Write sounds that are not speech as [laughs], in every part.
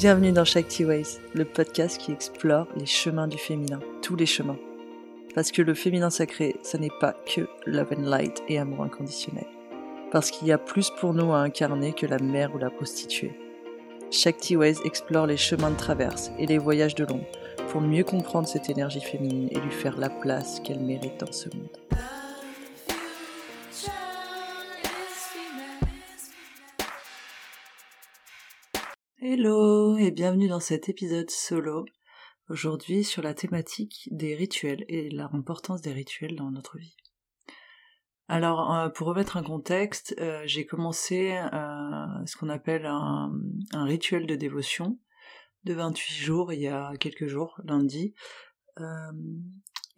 Bienvenue dans Shakti Ways, le podcast qui explore les chemins du féminin, tous les chemins. Parce que le féminin sacré, ce n'est pas que love and light et amour inconditionnel. Parce qu'il y a plus pour nous à incarner que la mère ou la prostituée. Shakti Ways explore les chemins de traverse et les voyages de l'ombre pour mieux comprendre cette énergie féminine et lui faire la place qu'elle mérite dans ce monde. Hello et bienvenue dans cet épisode solo. Aujourd'hui sur la thématique des rituels et l'importance des rituels dans notre vie. Alors, euh, pour remettre un contexte, euh, j'ai commencé euh, ce qu'on appelle un, rituel de dévotion de 28 jours il y a quelques jours, lundi.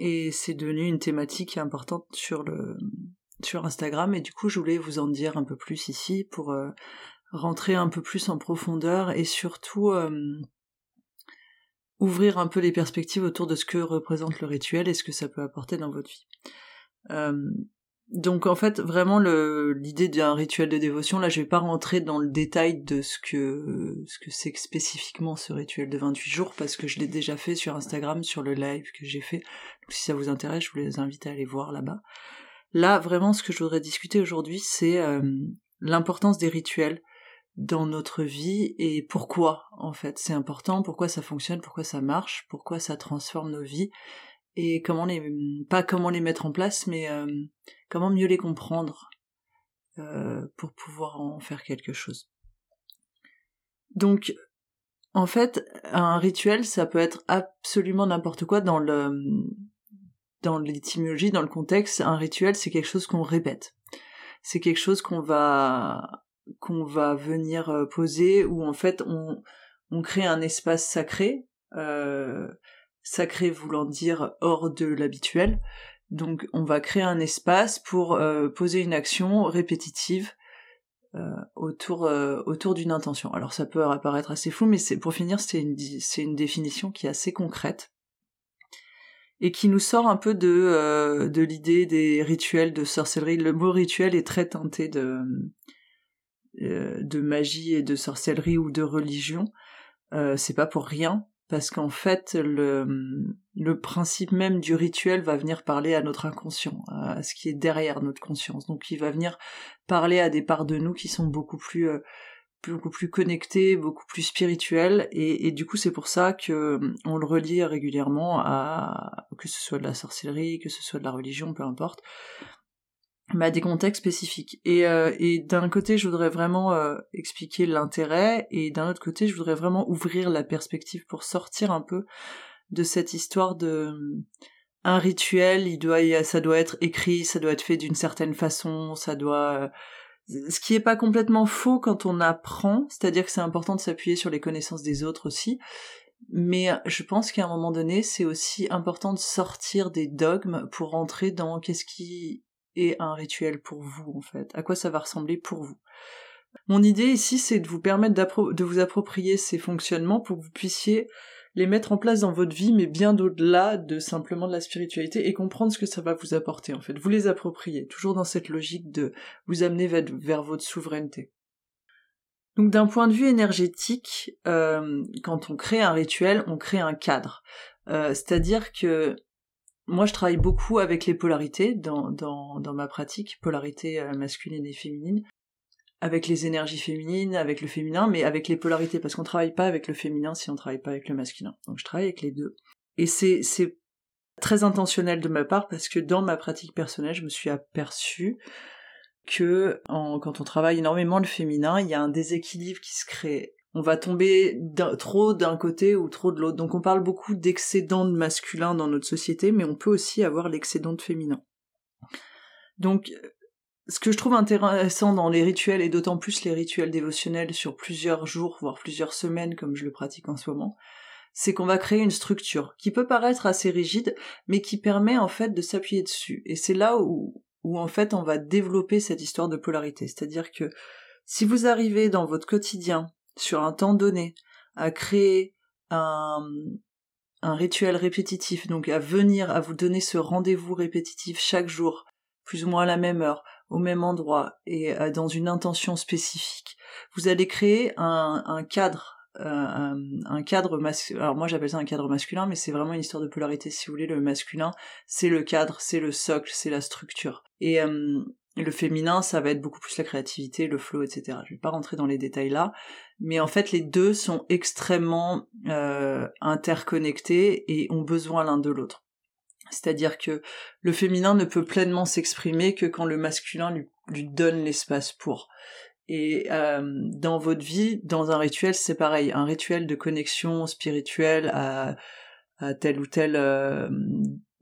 et c'est devenu une thématique importante sur le sur Instagram et du coup je voulais vous en dire un peu plus ici pour rentrer un peu plus en profondeur et surtout ouvrir un peu les perspectives autour de ce que représente le rituel et ce que ça peut apporter dans votre vie. donc en fait vraiment l'idée d'un rituel de dévotion là je vais pas rentrer dans le détail de ce que ce que c'est spécifiquement ce rituel de 28 jours parce que je l'ai déjà fait sur Instagram sur le live que j'ai fait donc si ça vous intéresse je vous les invite à aller voir là-bas là vraiment ce que je voudrais discuter aujourd'hui c'est l'importance des rituels dans notre vie et pourquoi en fait c'est important, pourquoi ça fonctionne, pourquoi ça marche, pourquoi ça transforme nos vies et comment les pas comment les mettre en place mais euh, comment mieux les comprendre euh, pour pouvoir en faire quelque chose. Donc en fait un rituel ça peut être absolument n'importe quoi dans le dans l'étymologie, dans le contexte, un rituel c'est quelque chose qu'on répète. C'est quelque chose qu'on va qu'on va venir euh, poser où en fait on, crée un espace sacré, euh, sacré voulant dire hors de l'habituel. Donc on va créer un espace pour euh, poser une action répétitive autour d'une intention. Alors ça peut apparaître assez fou, mais c'est pour finir c'est une définition qui est assez concrète et qui nous sort un peu de de l'idée des rituels de sorcellerie. Le mot rituel est très teinté de de magie et de sorcellerie ou de religion, euh, c'est pas pour rien, parce qu'en fait, le, le principe même du rituel va venir parler à notre inconscient, à ce qui est derrière notre conscience. Donc il va venir parler à des parts de nous qui sont beaucoup plus euh, beaucoup plus connectées, beaucoup plus spirituelles, et, et du coup c'est pour ça que on le relie régulièrement à que ce soit de la sorcellerie, que ce soit de la religion, peu importe, à des contextes spécifiques. Et, euh, et d'un côté, je voudrais vraiment euh, expliquer l'intérêt, et d'un autre côté, je voudrais vraiment ouvrir la perspective pour sortir un peu de cette histoire de un rituel, il doit, ça doit être écrit, ça doit être fait d'une certaine façon, ça doit, euh, ce qui est pas complètement faux quand on apprend, c'est-à-dire que c'est important de s'appuyer sur les connaissances des autres aussi, mais je pense qu'à un moment donné, c'est aussi important de sortir des dogmes pour rentrer dans qu'est-ce qui et un rituel pour vous en fait À quoi ça va ressembler pour vous? Mon idée ici, c'est de vous permettre de vous approprier ces fonctionnements pour que vous puissiez les mettre en place dans votre vie, mais bien au-delà de simplement de la spiritualité et comprendre ce que ça va vous apporter en fait. Vous les approprier, toujours dans cette logique de vous amener vers, votre souveraineté. Donc d'un point de vue énergétique, euh, quand on crée un rituel, on crée un cadre. Euh, c'est-à-dire que moi, je travaille beaucoup avec les polarités dans, dans, ma pratique, polarité euh, masculine et féminine, avec les énergies féminines, avec le féminin, mais avec les polarités, parce qu'on travaille pas avec le féminin si on travaille pas avec le masculin. Donc je travaille avec les deux. Et c'est, c'est très intentionnel de ma part, parce que dans ma pratique personnelle, je me suis aperçue que quand on travaille énormément le féminin, il y a un déséquilibre qui se crée on va tomber trop d'un côté ou trop de l'autre. Donc on parle beaucoup d'excédent de masculin dans notre société, mais on peut aussi avoir l'excédent de féminin. Donc ce que je trouve intéressant dans les rituels, et d'autant plus les rituels dévotionnels sur plusieurs jours, voire plusieurs semaines, comme je le pratique en ce moment, c'est qu'on va créer une structure qui peut paraître assez rigide, mais qui permet en fait de s'appuyer dessus. Et c'est là où, où en fait on va développer cette histoire de polarité. C'est-à-dire que si vous arrivez dans votre quotidien sur un temps donné, à créer un, un rituel répétitif, donc à venir, à vous donner ce rendez-vous répétitif chaque jour, plus ou moins à la même heure, au même endroit et dans une intention spécifique, vous allez créer un, un cadre un, cadre. Alors moi j'appelle ça un cadre masculin, mais c'est vraiment une histoire de polarité. Si vous voulez, le masculin, c'est le cadre, c'est le socle, c'est la structure. Et le féminin, ça va être beaucoup plus la créativité, le flow, etc. Je vais pas rentrer dans les détails là, mais en fait les deux sont extrêmement euh, interconnectés et ont besoin l'un de l'autre. C'est-à-dire que le féminin ne peut pleinement s'exprimer que quand le masculin lui, lui donne l'espace pour. Et euh, dans votre vie, dans un rituel, c'est pareil. Un rituel de connexion spirituelle à, à tel ou tel euh,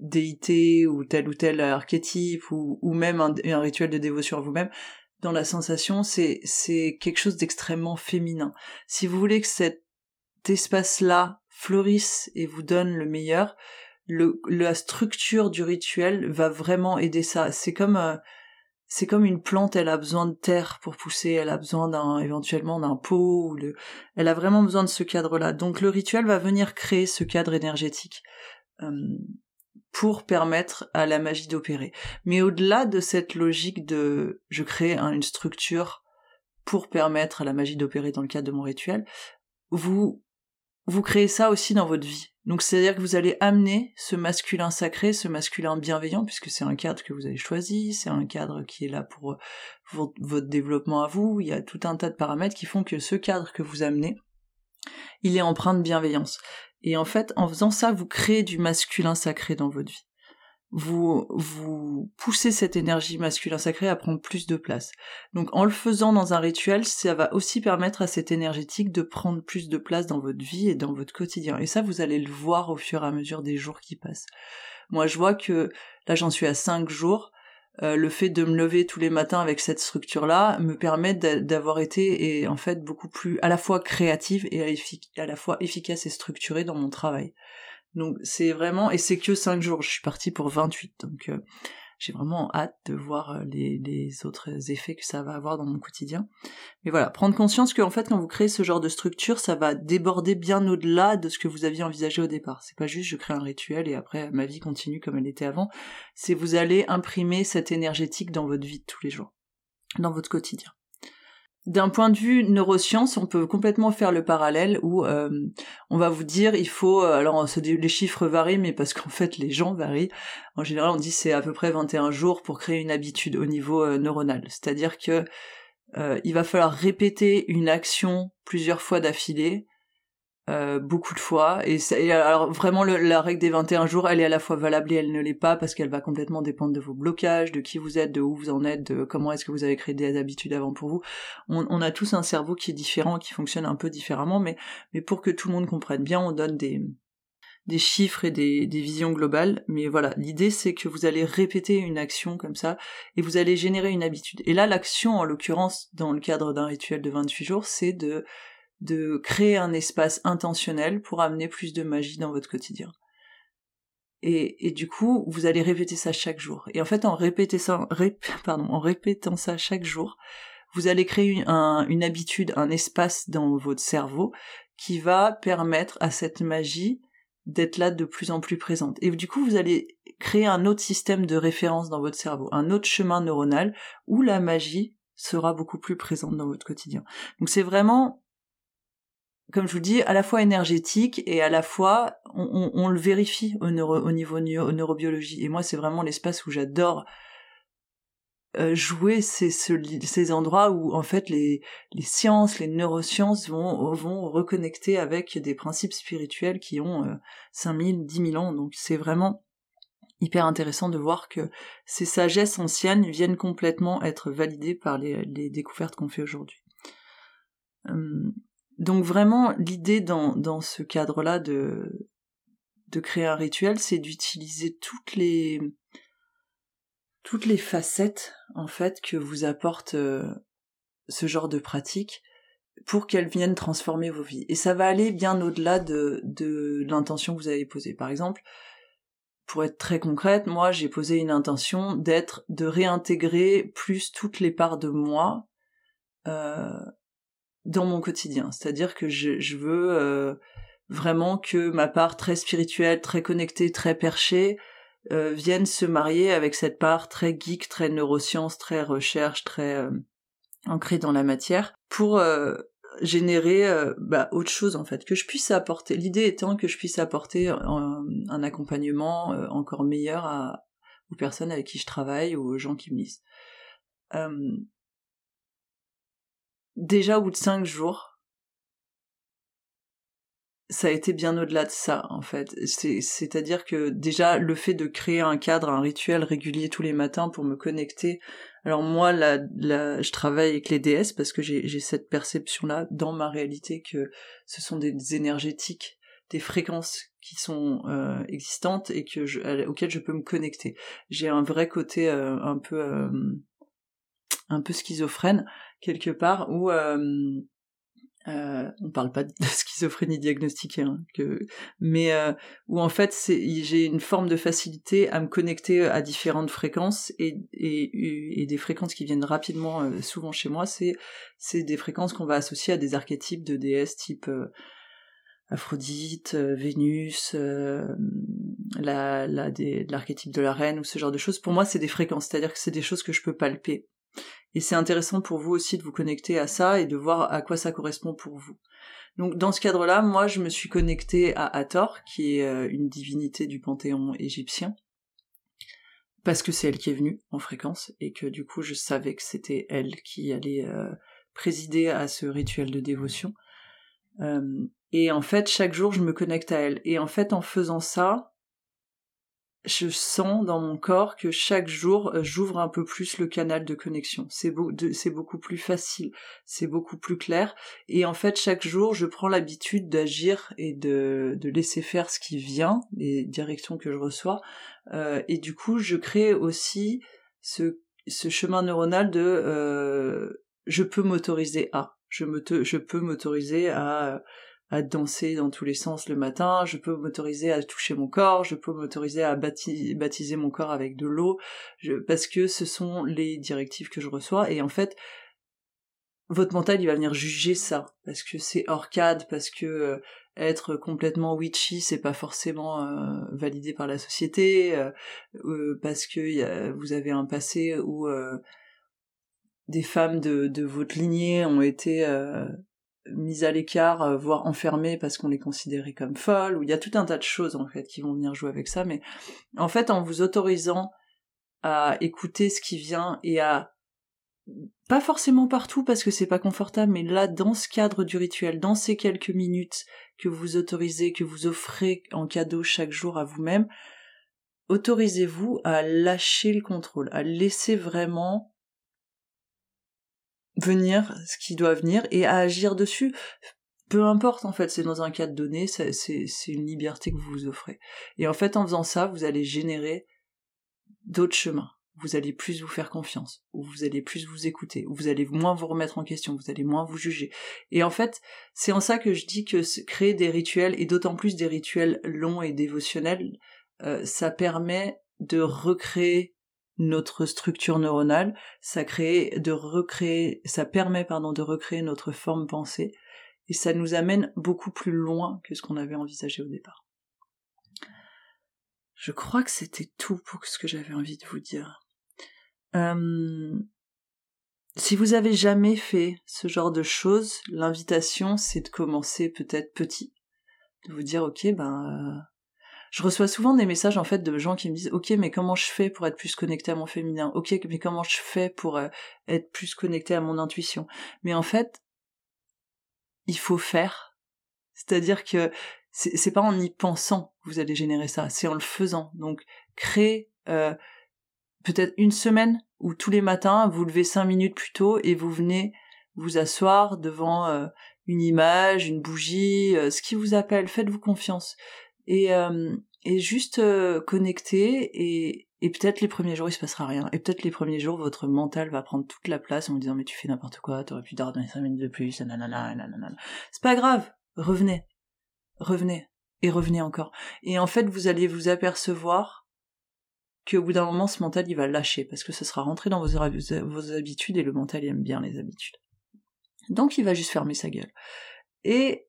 déité ou tel ou tel archétype ou, ou même un, rituel de dévotion à vous-même, dans la sensation, c'est, c'est quelque chose d'extrêmement féminin. Si vous voulez que cet espace-là fleurisse et vous donne le meilleur, le, la structure du rituel va vraiment aider ça. C'est comme, euh, c'est comme une plante, elle a besoin de terre pour pousser, elle a besoin d'un, éventuellement d'un pot, ou le, elle a vraiment besoin de ce cadre-là. Donc le rituel va venir créer ce cadre énergétique. Euh, pour permettre à la magie d'opérer. Mais au-delà de cette logique de je crée une structure pour permettre à la magie d'opérer dans le cadre de mon rituel, vous vous créez ça aussi dans votre vie. Donc c'est-à-dire que vous allez amener ce masculin sacré, ce masculin bienveillant, puisque c'est un cadre que vous avez choisi, c'est un cadre qui est là pour, pour votre développement à vous, il y a tout un tas de paramètres qui font que ce cadre que vous amenez, il est empreint de bienveillance. Et en fait, en faisant ça, vous créez du masculin sacré dans votre vie. Vous, vous poussez cette énergie masculin sacré à prendre plus de place. Donc en le faisant dans un rituel, ça va aussi permettre à cette énergétique de prendre plus de place dans votre vie et dans votre quotidien. Et ça, vous allez le voir au fur et à mesure des jours qui passent. Moi, je vois que là, j'en suis à cinq jours. Euh, le fait de me lever tous les matins avec cette structure-là me permet d'avoir été et en fait beaucoup plus à la fois créative et à, la fois efficace et structurée dans mon travail. Donc c'est vraiment et c'est que 5 jours, je suis partie pour 28 donc euh, j'ai vraiment hâte de voir euh, les, autres effets que ça va avoir dans mon quotidien. Mais voilà, prendre conscience qu'en fait, quand vous créez ce genre de structure, ça va déborder bien au-delà de ce que vous aviez envisagé au départ. C'est pas juste je crée un rituel et après ma vie continue comme elle était avant. C'est vous allez imprimer cette énergétique dans votre vie de tous les jours, dans votre quotidien. D'un point de vue neurosciences, on peut complètement faire le parallèle où euh, on va vous dire il faut euh, alors les chiffres varient mais parce qu'en fait les gens varient. En général, on dit c'est à peu près 21 jours pour créer une habitude au niveau euh, neuronal, c'est-à-dire que il va falloir répéter une action plusieurs fois d'affilée euh, beaucoup de fois. Et, alors vraiment la règle des 21 jours elle est à la fois valable et elle ne l'est pas parce qu'elle va complètement dépendre de vos blocages de qui vous êtes de où vous en êtes de comment est-ce que vous avez créé des habitudes avant pour vous. On, a tous un cerveau qui est différent qui fonctionne un peu différemment mais mais pour que tout le monde comprenne bien on donne des des chiffres et des, des visions globales, mais voilà, l'idée c'est que vous allez répéter une action comme ça, et vous allez générer une habitude. Et là, l'action, en l'occurrence, dans le cadre d'un rituel de 28 jours, c'est de de créer un espace intentionnel pour amener plus de magie dans votre quotidien. Et, du coup, vous allez répéter ça chaque jour. Et en fait, en, [laughs] répétant ça chaque jour, vous allez créer une habitude, un espace dans votre cerveau qui va permettre à cette magie d'être là de plus en plus présente. Et du coup, vous allez créer un autre système de référence dans votre cerveau, un autre chemin neuronal où la magie sera beaucoup plus présente dans votre quotidien. Donc c'est vraiment comme je vous dis, à la fois énergétique et à la fois on, le vérifie au, au niveau neurobiologie. Et moi, c'est vraiment l'espace où j'adore euh, jouer ces, ces endroits où en fait les, sciences, les neurosciences vont, vont reconnecter avec des principes spirituels qui ont euh, 5000, 10 000 ans. Donc c'est vraiment hyper intéressant de voir que ces sagesses anciennes viennent complètement être validées par les, les découvertes qu'on fait aujourd'hui. Hum, donc vraiment, l'idée dans, dans ce cadre-là de, de créer un rituel, c'est d'utiliser toutes les toutes les facettes en fait que vous apporte euh, ce genre de pratique pour qu'elles viennent transformer vos vies. Et ça va aller bien au-delà de, de l'intention que vous avez posée. Par exemple, pour être très concrète, moi j'ai posé une intention d'être, de réintégrer plus toutes les parts de moi euh, dans mon quotidien. C'est-à-dire que je, veux euh, vraiment que ma part très spirituelle, très connectée, très perchée, euh, vienne se marier avec cette part très geek, très neurosciences, très recherche, très euh, ancrée dans la matière, pour générer bah, autre chose en fait, que je puisse apporter. L'idée étant que je puisse apporter un, accompagnement encore meilleur aux personnes avec qui je travaille ou aux gens qui me lisent. Déjà au bout de cinq jours, ça a été bien au-delà de ça, en fait. C'est-à-dire que déjà, le fait de créer un cadre, un rituel régulier tous les matins pour me connecter. Alors moi, je travaille avec les déesses parce que j'ai cette perception-là dans ma réalité que ce sont des, énergétiques, des fréquences qui sont euh, existantes et je, auxquelles je peux me connecter. J'ai un vrai côté euh, un peu euh, un peu schizophrène quelque part où euh, on parle pas de [laughs] schizophrénie diagnostiquée, hein, que, mais euh, où en fait j'ai une forme de facilité à me connecter à différentes fréquences et, et, et des fréquences qui viennent rapidement euh, souvent chez moi, c'est c'est des fréquences qu'on va associer à des archétypes de déesses type euh, Aphrodite, Vénus, la, la l'archétype de la reine ou ce genre de choses. Pour moi, c'est des fréquences, c'est-à-dire que c'est des choses que je peux palper et c'est intéressant pour vous aussi de vous connecter à ça et de voir à quoi ça correspond pour vous. Donc dans ce cadre-là, moi je me suis connectée à Hathor, qui est euh, une divinité du panthéon égyptien, parce que c'est elle qui est venue en fréquence, et que du coup je savais que c'était elle qui allait euh, présider à ce rituel de dévotion. Euh, et en fait, chaque jour, je me connecte à elle. Et en fait, en faisant ça, je sens dans mon corps que chaque jour euh, j'ouvre un peu plus le canal de connexion. C'est beaucoup plus facile, c'est beaucoup plus clair. Et en fait, chaque jour, je prends l'habitude d'agir et de, laisser faire ce qui vient, les directions que je reçois. Euh, et du coup, je crée aussi ce, chemin neuronal de euh, je peux m'autoriser à. Je, je peux m'autoriser à à danser dans tous les sens le matin, je peux m'autoriser à toucher mon corps, je peux m'autoriser à baptiser mon corps avec de l'eau, parce que ce sont les directives que je reçois, et en fait, votre mental, il va venir juger ça, parce que c'est hors cadre, parce que euh, être complètement witchy, c'est pas forcément euh, validé par la société, euh, parce que vous avez un passé où des femmes de, de, votre lignée ont été mises à l'écart, euh, voire enfermées parce qu'on les considérait comme folles, ou il y a tout un tas de choses en fait qui vont venir jouer avec ça, mais en fait en vous autorisant à écouter ce qui vient et à pas forcément partout parce que c'est pas confortable, mais là dans ce cadre du rituel, dans ces quelques minutes que vous autorisez, que vous offrez en cadeau chaque jour à vous-même, autorisez-vous à lâcher le contrôle, à laisser vraiment venir ce qui doit venir et à agir dessus. Peu importe en fait, c'est dans un cadre donné, c'est, une liberté que vous vous offrez. Et en fait, en faisant ça, vous allez générer d'autres chemins. Vous allez plus vous faire confiance, ou vous allez plus vous écouter, ou vous allez moins vous remettre en question, vous allez moins vous juger. Et en fait, c'est en ça que je dis que créer des rituels, et d'autant plus des rituels longs et dévotionnels, euh, ça permet de recréer notre structure neuronale, ça crée de recréer, ça permet de recréer notre forme pensée et ça nous amène beaucoup plus loin que ce qu'on avait envisagé au départ. Je crois que c'était tout pour ce que j'avais envie de vous dire. Euh, si vous avez jamais fait ce genre de choses, l'invitation c'est de commencer peut-être petit, de vous dire ok ben je reçois souvent des messages en fait de gens qui me disent ok mais comment je fais pour être plus connecté à mon féminin? Ok mais comment je fais pour euh, être plus connecté à mon intuition? Mais en fait il faut faire. C'est-à-dire que c'est pas en y pensant que vous allez générer ça c'est en le faisant. Donc créez euh, peut-être une semaine où tous les matins vous levez cinq minutes plus tôt et vous venez vous asseoir devant euh, une image, une bougie, ce qui vous appelle, faites-vous confiance et, euh, et juste euh, connecter et, et peut-être les premiers jours il se passera rien. Et peut-être les premiers jours votre mental va prendre toute la place en vous disant mais tu fais n'importe quoi t'aurais pu dormir 5 minutes de plus nanana nanana. C'est pas grave. Revenez. Revenez. Et revenez encore. Et en fait vous allez vous apercevoir qu'au bout d'un moment ce mental il va lâcher parce que ce sera rentré dans vos, vos habitudes et le mental il aime bien les habitudes. Donc il va juste fermer sa gueule. Et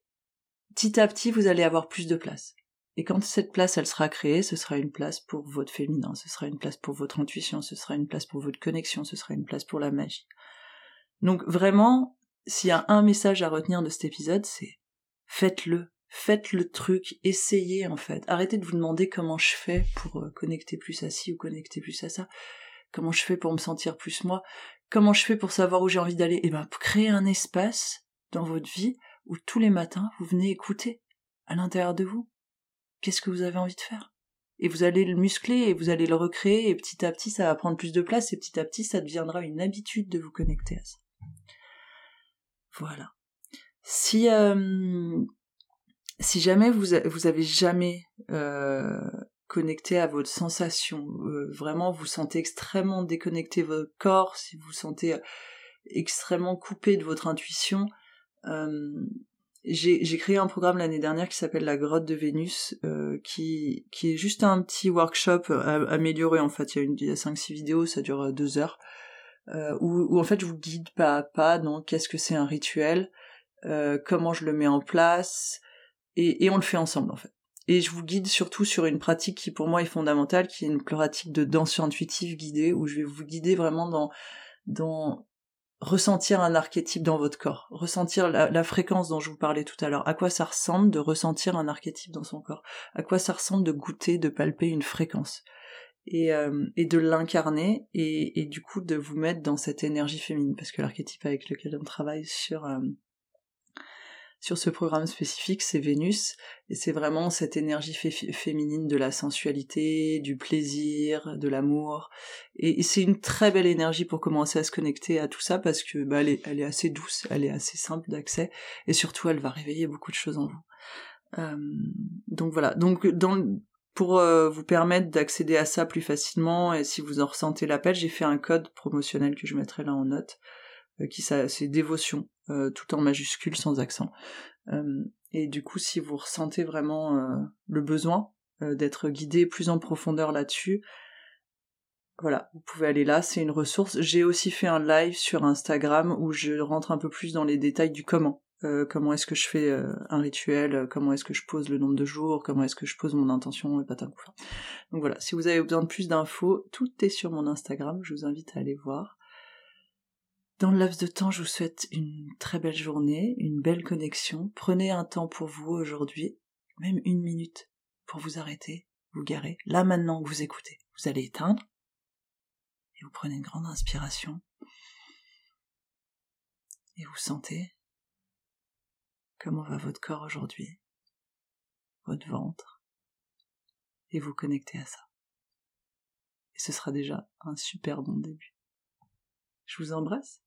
petit à petit vous allez avoir plus de place et quand cette place, sera créée, ce sera une place pour votre féminin, ce sera une place pour votre intuition, ce sera une place pour votre connexion, ce sera une place pour la magie. Donc vraiment, s'il y a un message à retenir de cet épisode, c'est faites-le, faites le truc, essayez en fait. Arrêtez de vous demander comment je fais pour euh, connecter plus à ci ou connecter plus à ça. Comment je fais pour me sentir plus moi? Comment je fais pour savoir où j'ai envie d'aller? Eh ben, créer un espace dans votre vie où tous les matins vous venez écouter à l'intérieur de vous. Qu'est-ce que vous avez envie de faire? Et vous allez le muscler et vous allez le recréer et petit à petit ça va prendre plus de place et petit à petit ça deviendra une habitude de vous connecter à ça. Voilà. Si euh, si jamais vous avez jamais euh, connecté à votre sensation, euh, vraiment vous sentez extrêmement déconnecté votre corps, si vous sentez extrêmement coupé de votre intuition, j'ai créé un programme l'année dernière qui s'appelle la grotte de Vénus, qui, qui est juste un petit workshop amélioré en fait. Il y a, une, il y a 5-6 vidéos, ça dure deux heures euh, où, en fait je vous guide pas à pas dans qu'est-ce que c'est un rituel, euh, comment je le mets en place, et, et, on le fait ensemble en fait. Et je vous guide surtout sur une pratique qui pour moi est fondamentale, qui est une pratique de danse intuitive guidée, où je vais vous guider vraiment dans, dans ressentir un archétype dans votre corps, ressentir la, fréquence dont je vous parlais tout à l'heure, à quoi ça ressemble de ressentir un archétype dans son corps, à quoi ça ressemble de goûter, de palper une fréquence? Et, euh, et de l'incarner et, et, du coup de vous mettre dans cette énergie féminine parce que l'archétype avec lequel on travaille sur euh, sur ce programme spécifique c'est Vénus et c'est vraiment cette énergie féminine de la sensualité, du plaisir, de l'amour et, c'est une très belle énergie pour commencer à se connecter à tout ça parce que bah, elle, est, assez douce, elle est assez simple d'accès et surtout elle va réveiller beaucoup de choses en vous. Donc voilà, donc pour euh, vous permettre d'accéder à ça plus facilement et si vous en ressentez l'appel, j'ai fait un code promotionnel que je mettrai là en note, qui c'est dévotion, euh, tout en majuscule sans accent. et du coup, si vous ressentez vraiment le besoin d'être guidé plus en profondeur là-dessus, voilà, vous pouvez aller là, c'est une ressource. J'ai aussi fait un live sur Instagram où je rentre un peu plus dans les détails du comment. Euh, comment est-ce que je fais euh, un rituel, euh, comment est-ce que je pose le nombre de jours, comment est-ce que je pose mon intention et patin. Donc voilà, si vous avez besoin de plus d'infos, tout est sur mon Instagram, je vous invite à aller voir. Dans le laps de temps, je vous souhaite une très belle journée, une belle connexion. Prenez un temps pour vous aujourd'hui, même une minute, pour vous arrêter, vous garer. Là maintenant que vous écoutez, vous allez éteindre et vous prenez une grande inspiration et vous sentez Comment va votre corps aujourd'hui Votre ventre Et vous connectez à ça. Et ce sera déjà un super bon début. Je vous embrasse.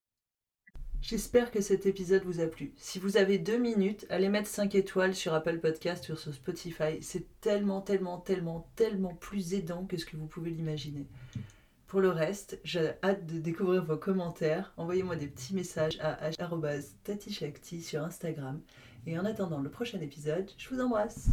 J'espère que cet épisode vous a plu. Si vous avez deux minutes, allez mettre 5 étoiles sur Apple Podcast ou sur Spotify. C'est tellement, tellement, tellement, tellement plus aidant que ce que vous pouvez l'imaginer. Pour le reste, j'ai hâte de découvrir vos commentaires. Envoyez-moi des petits messages à tatishakti sur Instagram. Et en attendant le prochain épisode, je vous embrasse.